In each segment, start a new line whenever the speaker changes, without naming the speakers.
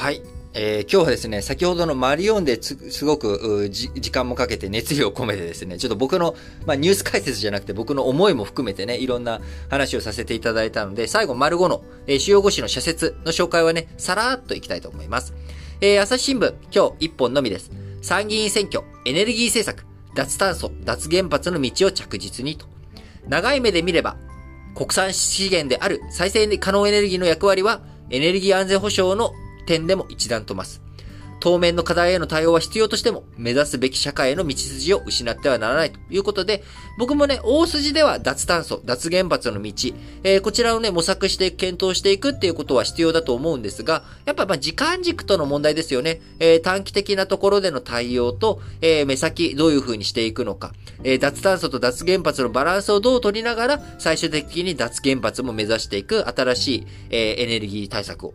はい。えー、今日はですね、先ほどのマリオンですごく時間もかけて熱量を込めてですね、ちょっと僕の、まあ、ニュース解説じゃなくて僕の思いも含めてね、いろんな話をさせていただいたので、最後丸5の、えー、主要語詞の社説の紹介はね、さらっといきたいと思います。えー、朝日新聞、今日1本のみです。参議院選挙、エネルギー政策、脱炭素、脱原発の道を着実にと。長い目で見れば、国産資源である再生可能エネルギーの役割は、エネルギー安全保障の点でも一段と増す。当面の課題への対応は必要としても、目指すべき社会への道筋を失ってはならないということで、僕もね、大筋では脱炭素、脱原発の道、えー、こちらをね、模索して検討していくっていうことは必要だと思うんですが、やっぱまあ時間軸との問題ですよね。えー、短期的なところでの対応と、えー、目先どういう風にしていくのか、え脱炭素と脱原発のバランスをどう取りながら、最終的に脱原発も目指していく新しい、えエネルギー対策を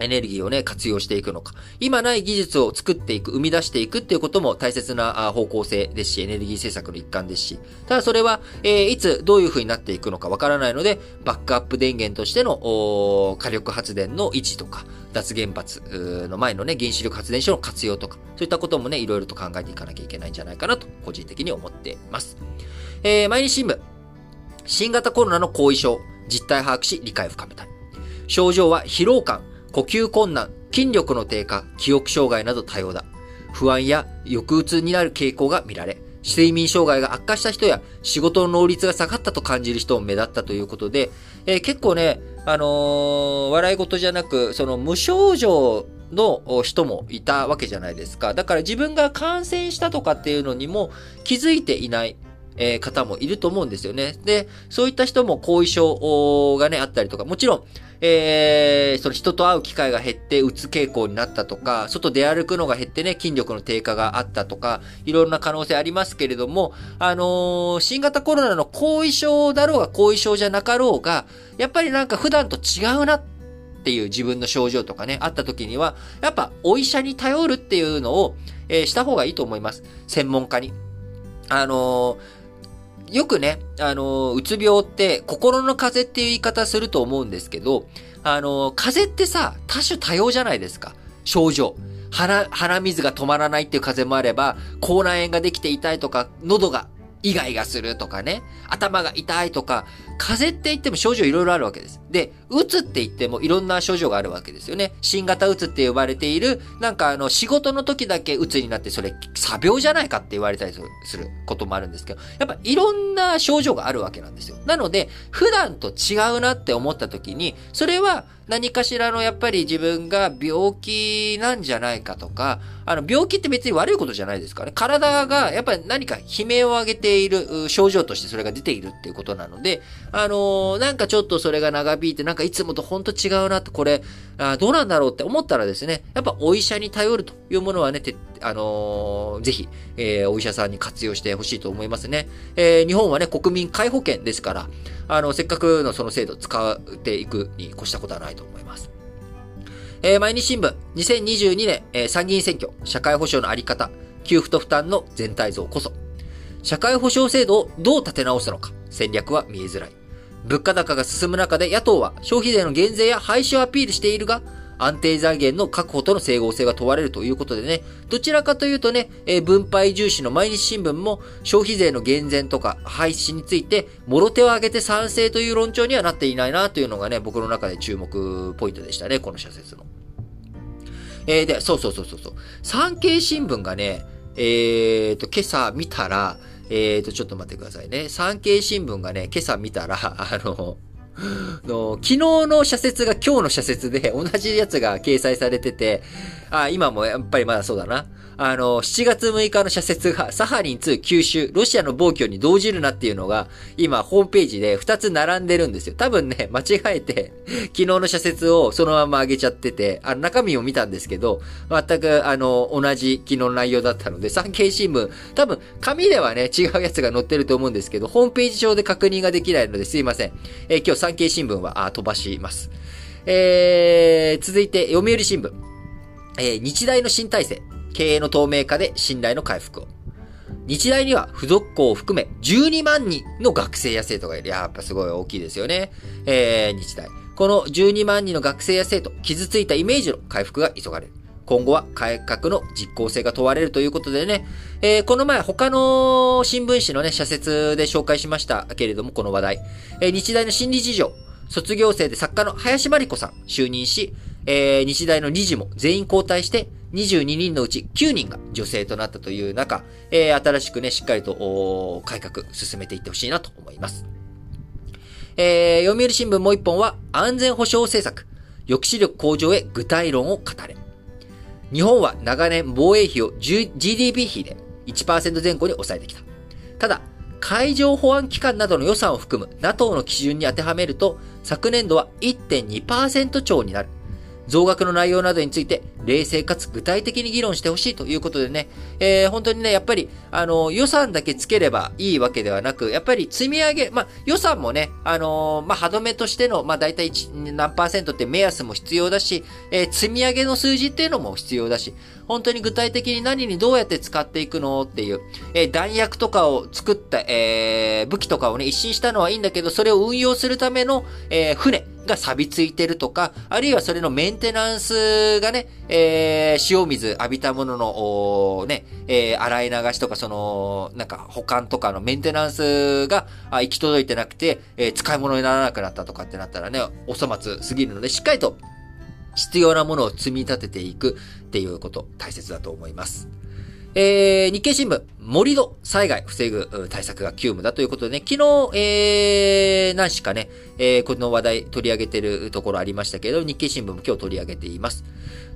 エネルギーをね、活用していくのか。今ない技術を作っていく、生み出していくっていうことも大切な方向性ですし、エネルギー政策の一環ですし、ただそれは、えー、いつどういう風になっていくのかわからないので、バックアップ電源としての火力発電の維持とか、脱原発の前のね、原子力発電所の活用とか、そういったこともね、いろいろと考えていかなきゃいけないんじゃないかなと、個人的に思っています。えー、毎日新聞。新型コロナの後遺症、実態把握し、理解を深めたい。症状は疲労感、呼吸困難、筋力の低下、記憶障害など多様だ。不安や抑うつになる傾向が見られ、睡眠障害が悪化した人や仕事の能率が下がったと感じる人も目立ったということで、えー、結構ね、あのー、笑い事じゃなく、その無症状の人もいたわけじゃないですか。だから自分が感染したとかっていうのにも気づいていない。えー、方もいると思うんですよね。で、そういった人も後遺症がね、あったりとか、もちろん、えー、その人と会う機会が減ってうつ傾向になったとか、外出歩くのが減ってね、筋力の低下があったとか、いろんな可能性ありますけれども、あのー、新型コロナの後遺症だろうが後遺症じゃなかろうが、やっぱりなんか普段と違うなっていう自分の症状とかね、あった時には、やっぱお医者に頼るっていうのを、えー、した方がいいと思います。専門家に。あのーよくね、あの、うつ病って心の風邪っていう言い方すると思うんですけど、あの、風邪ってさ、多種多様じゃないですか。症状。鼻、鼻水が止まらないっていう風邪もあれば、口内炎ができて痛いとか、喉がイガイガするとかね、頭が痛いとか、風邪って言っても症状いろいろあるわけです。で、うつって言ってもいろんな症状があるわけですよね。新型うつって呼ばれている、なんかあの、仕事の時だけうつになって、それ、作病じゃないかって言われたりすることもあるんですけど、やっぱいろんな症状があるわけなんですよ。なので、普段と違うなって思った時に、それは何かしらのやっぱり自分が病気なんじゃないかとか、あの、病気って別に悪いことじゃないですかね。体がやっぱり何か悲鳴を上げている症状としてそれが出ているっていうことなので、あのー、なんかちょっとそれが長引いて、なんかかいつもとほんと違うなって、これ、あどうなんだろうって思ったらですね、やっぱお医者に頼るというものはね、てあのー、ぜひ、えー、お医者さんに活用してほしいと思いますね。えー、日本はね、国民皆保険ですから、あの、せっかくのその制度使っていくに越したことはないと思います。えー、毎日新聞、2022年、えー、参議院選挙、社会保障のあり方、給付と負担の全体像こそ、社会保障制度をどう立て直すのか、戦略は見えづらい。物価高が進む中で野党は消費税の減税や廃止をアピールしているが、安定財源の確保との整合性が問われるということでね、どちらかというとね、えー、分配重視の毎日新聞も消費税の減税とか廃止について、もろ手を挙げて賛成という論調にはなっていないなというのがね、僕の中で注目ポイントでしたね、この社説の。えー、で、そうそうそうそうそう。産経新聞がね、えーと、今朝見たら、えーと、ちょっと待ってくださいね。産経新聞がね、今朝見たら、あの、の昨日の社説が今日の社説で同じやつが掲載されてて、あ、今もやっぱりまだそうだな。あの、7月6日の社説が、サハリン2吸収、ロシアの暴挙に動じるなっていうのが、今、ホームページで2つ並んでるんですよ。多分ね、間違えて、昨日の社説をそのまま上げちゃってて、あの、中身を見たんですけど、全く、あの、同じ昨日の内容だったので、産経新聞、多分、紙ではね、違うやつが載ってると思うんですけど、ホームページ上で確認ができないのですいません。えー、今日産経新聞は、あ、飛ばします。えー、続いて、読売新聞。えー、日大の新体制。経営の透明化で信頼の回復を。日大には付属校を含め12万人の学生や生徒がいる。やっぱすごい大きいですよね。えー、日大。この12万人の学生や生徒、傷ついたイメージの回復が急がれる。今後は改革の実効性が問われるということでね、えー、この前他の新聞紙のね、社説で紹介しましたけれども、この話題。えー、日大の心理事情、卒業生で作家の林真理子さん就任し、えー、日大の理事も全員交代して、22人のうち9人が女性となったという中、えー、新しくね、しっかりと改革進めていってほしいなと思います。えー、読売新聞もう一本は、安全保障政策、抑止力向上へ具体論を語れ。日本は長年防衛費を GDP 比で1%前後に抑えてきた。ただ、海上保安機関などの予算を含む NATO の基準に当てはめると、昨年度は1.2%超になる。増額の内容などについて、冷静かつ具体的に議論してほしいということでね、えー、本当にね、やっぱり、あの、予算だけつければいいわけではなく、やっぱり積み上げ、まあ、予算もね、あのー、まあ、歯止めとしての、まあ、大体何パーセントって目安も必要だし、えー、積み上げの数字っていうのも必要だし、本当に具体的に何にどうやって使っていくのっていう、えー、弾薬とかを作った、えー、武器とかをね、一新したのはいいんだけど、それを運用するための、えー、船、が錆びついてるとか、あるいはそれのメンテナンスがね、えー、塩水浴びたものの、ね、えー、洗い流しとか、その、なんか保管とかのメンテナンスが行き届いてなくて、えー、使い物にならなくなったとかってなったらね、お粗末すぎるので、しっかりと必要なものを積み立てていくっていうこと、大切だと思います。えー、日経新聞、盛り土災害防ぐ対策が急務だということでね、昨日、えー、何しかね、えー、この話題取り上げてるところありましたけど、日経新聞も今日取り上げています。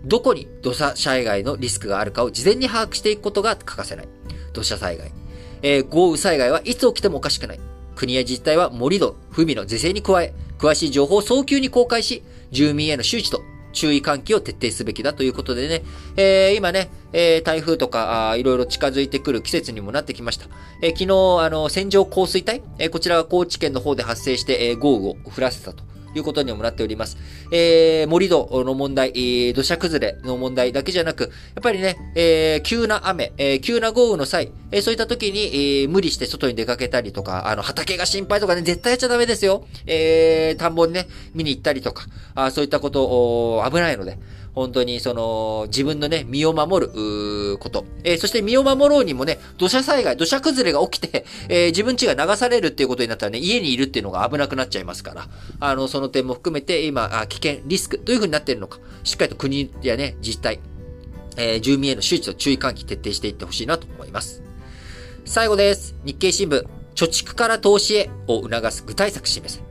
どこに土砂災害のリスクがあるかを事前に把握していくことが欠かせない。土砂災害。えー、豪雨災害はいつ起きてもおかしくない。国や自治体は盛り土、不備の是正に加え、詳しい情報を早急に公開し、住民への周知と注意喚起を徹底すべきだということでね、えー、今ね、えー、台風とか、あいろいろ近づいてくる季節にもなってきました。えー、昨日、あの、線状降水帯、えー、こちらは高知県の方で発生して、えー、豪雨を降らせたと。いうことにもなっております。えー、盛り土の問題、土砂崩れの問題だけじゃなく、やっぱりね、えー、急な雨、えー、急な豪雨の際、えー、そういった時に、えー、無理して外に出かけたりとか、あの、畑が心配とかね、絶対やっちゃダメですよ。えー、田んぼにね、見に行ったりとか、あそういったことを、危ないので、本当にその、自分のね、身を守る、こと。えー、そして身を守ろうにもね、土砂災害、土砂崩れが起きて、えー、自分家が流されるっていうことになったらね、家にいるっていうのが危なくなっちゃいますから、あの、その点も含めて、今、あ危険、リスク、どういう風になってるのか、しっかりと国やね、自治体、えー、住民への周知と注意喚起徹底していってほしいなと思います。最後です。日経新聞、貯蓄から投資へを促す具体策示せ。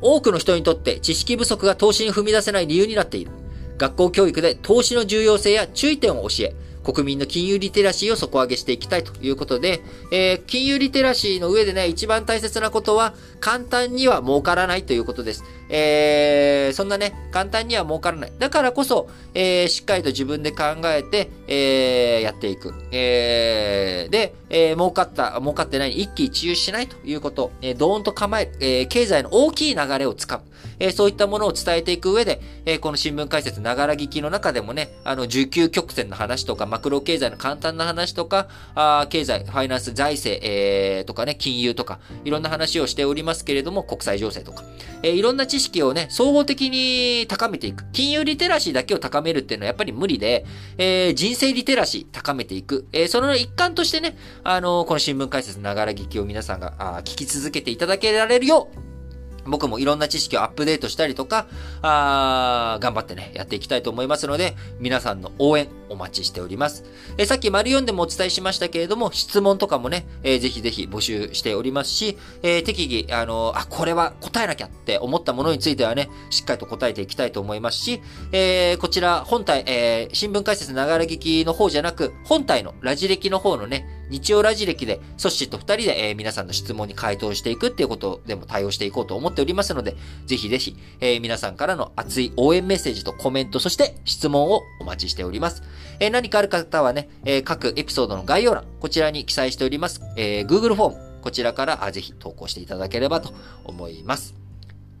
多くの人にとって知識不足が投資に踏み出せない理由になっている。学校教育で投資の重要性や注意点を教え、国民の金融リテラシーを底上げしていきたいということで、えー、金融リテラシーの上でね、一番大切なことは、簡単には儲からないということです。えー、そんなね、簡単には儲からない。だからこそ、えー、しっかりと自分で考えて、え、やっていく。え、で、え、儲かった、儲かってない一喜一憂しないということ。えー、ドーンと構える。え、経済の大きい流れをつかむ。えー、そういったものを伝えていく上で、えー、この新聞解説、ながら聞きの中でもね、あの、需給曲線の話とか、マクロ経済の簡単な話とか、あ経済、ファイナンス、財政、えー、とかね、金融とか、いろんな話をしておりますけれども、国際情勢とか、えー、いろんな知識をね、総合的に高めていく。金融リテラシーだけを高めるっていうのはやっぱり無理で、えー、人生リテラシー高めていく。えー、その一環としてね、あのこの新聞解説ながら聞きを皆さんがあ聞き続けていただけられるよう、僕もいろんな知識をアップデートしたりとか、あ頑張ってね、やっていきたいと思いますので、皆さんの応援お待ちしております。えさっき丸4でもお伝えしましたけれども、質問とかもね、えー、ぜひぜひ募集しておりますし、えー、適宜、あのー、あ、これは答えなきゃって思ったものについてはね、しっかりと答えていきたいと思いますし、えー、こちら、本体、えー、新聞解説ながら聞きの方じゃなく、本体のラジ歴の方のね、日曜ラジ歴で、ソッシーと二人で、えー、皆さんの質問に回答していくっていうことでも対応していこうと思っておりますので、ぜひぜひ、えー、皆さんからの熱い応援メッセージとコメント、そして質問をお待ちしております。え、何かある方はね、え、各エピソードの概要欄、こちらに記載しております、え、Google フォーム、こちらからあぜひ投稿していただければと思います。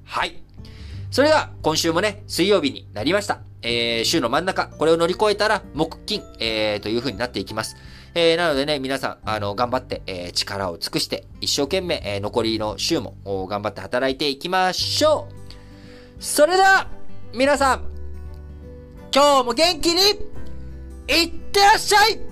はい。それでは、今週もね、水曜日になりました。えー、週の真ん中、これを乗り越えたら、木金、えー、という風になっていきます。えー、なのでね、皆さん、あの、頑張って、えー、力を尽くして、一生懸命、えー、残りの週も、頑張って働いていきましょうそれでは、皆さん、今日も元気に、いってらっしゃい。